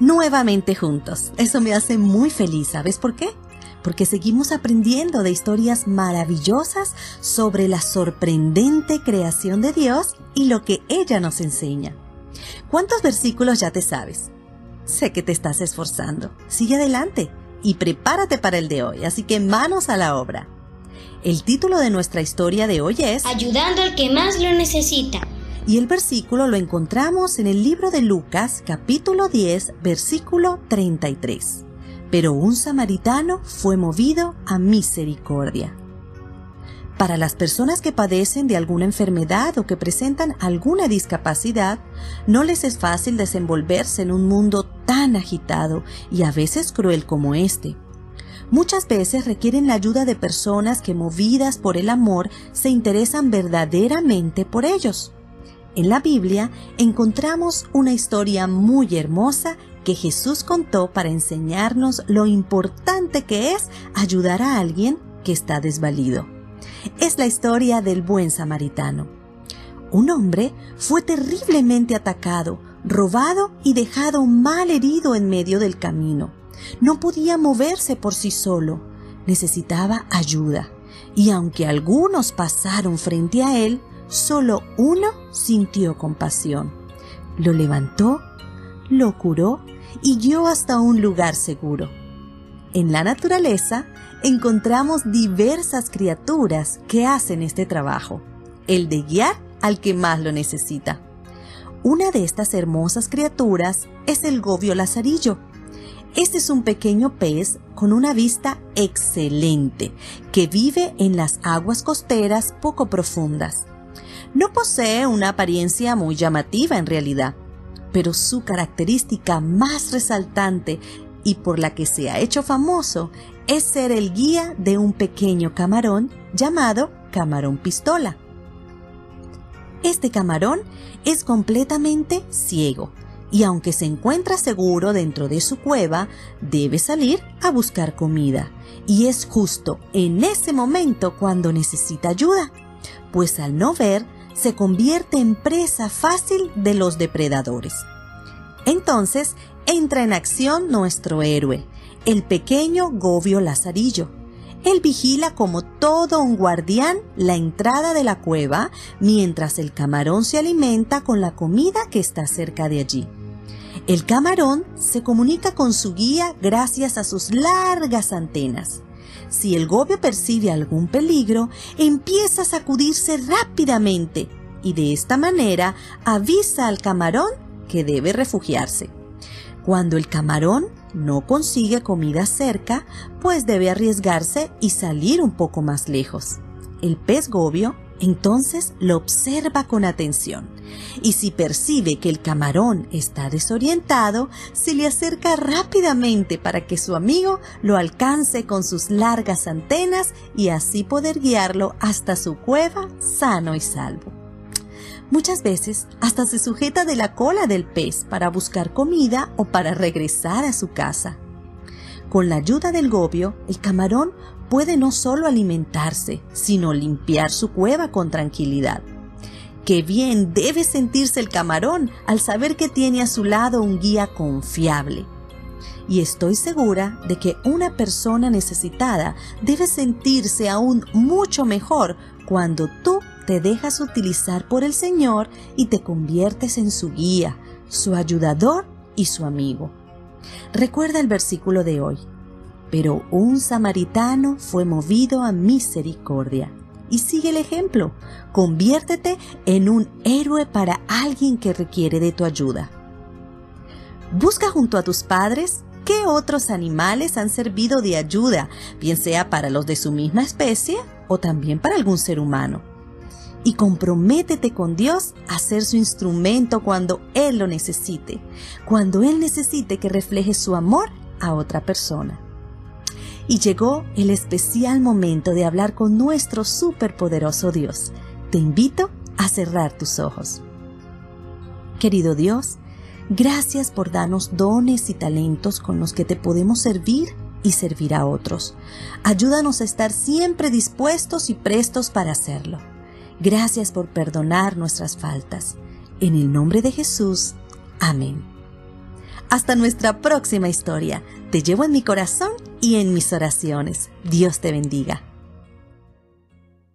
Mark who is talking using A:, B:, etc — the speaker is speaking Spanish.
A: nuevamente juntos. Eso me hace muy feliz, ¿sabes por qué? Porque seguimos aprendiendo de historias maravillosas sobre la sorprendente creación de Dios y lo que ella nos enseña. ¿Cuántos versículos ya te sabes? Sé que te estás esforzando. Sigue adelante y prepárate para el de hoy, así que manos a la obra. El título de nuestra historia de hoy es
B: Ayudando al que más lo necesita.
A: Y el versículo lo encontramos en el libro de Lucas, capítulo 10, versículo 33. Pero un samaritano fue movido a misericordia. Para las personas que padecen de alguna enfermedad o que presentan alguna discapacidad, no les es fácil desenvolverse en un mundo tan agitado y a veces cruel como este. Muchas veces requieren la ayuda de personas que movidas por el amor se interesan verdaderamente por ellos. En la Biblia encontramos una historia muy hermosa que Jesús contó para enseñarnos lo importante que es ayudar a alguien que está desvalido. Es la historia del buen samaritano. Un hombre fue terriblemente atacado, robado y dejado mal herido en medio del camino. No podía moverse por sí solo, necesitaba ayuda. Y aunque algunos pasaron frente a él, solo uno sintió compasión. Lo levantó, lo curó y guió hasta un lugar seguro. En la naturaleza encontramos diversas criaturas que hacen este trabajo, el de guiar al que más lo necesita. Una de estas hermosas criaturas es el gobio lazarillo. Este es un pequeño pez con una vista excelente que vive en las aguas costeras poco profundas. No posee una apariencia muy llamativa en realidad, pero su característica más resaltante y por la que se ha hecho famoso es ser el guía de un pequeño camarón llamado camarón pistola. Este camarón es completamente ciego y aunque se encuentra seguro dentro de su cueva, debe salir a buscar comida. Y es justo en ese momento cuando necesita ayuda, pues al no ver, se convierte en presa fácil de los depredadores. Entonces entra en acción nuestro héroe, el pequeño Gobio Lazarillo. Él vigila como todo un guardián la entrada de la cueva mientras el camarón se alimenta con la comida que está cerca de allí. El camarón se comunica con su guía gracias a sus largas antenas. Si el gobio percibe algún peligro, empieza a sacudirse rápidamente y de esta manera avisa al camarón que debe refugiarse. Cuando el camarón no consigue comida cerca, pues debe arriesgarse y salir un poco más lejos. El pez gobio entonces lo observa con atención y si percibe que el camarón está desorientado, se le acerca rápidamente para que su amigo lo alcance con sus largas antenas y así poder guiarlo hasta su cueva sano y salvo. Muchas veces hasta se sujeta de la cola del pez para buscar comida o para regresar a su casa. Con la ayuda del gobio, el camarón puede no solo alimentarse, sino limpiar su cueva con tranquilidad. Qué bien debe sentirse el camarón al saber que tiene a su lado un guía confiable. Y estoy segura de que una persona necesitada debe sentirse aún mucho mejor cuando tú te dejas utilizar por el Señor y te conviertes en su guía, su ayudador y su amigo. Recuerda el versículo de hoy. Pero un samaritano fue movido a misericordia. Y sigue el ejemplo. Conviértete en un héroe para alguien que requiere de tu ayuda. Busca junto a tus padres qué otros animales han servido de ayuda, bien sea para los de su misma especie o también para algún ser humano y comprométete con Dios a ser su instrumento cuando Él lo necesite, cuando Él necesite que refleje su amor a otra persona. Y llegó el especial momento de hablar con nuestro superpoderoso Dios. Te invito a cerrar tus ojos. Querido Dios, gracias por darnos dones y talentos con los que te podemos servir y servir a otros. Ayúdanos a estar siempre dispuestos y prestos para hacerlo. Gracias por perdonar nuestras faltas. En el nombre de Jesús. Amén. Hasta nuestra próxima historia. Te llevo en mi corazón y en mis oraciones. Dios te bendiga.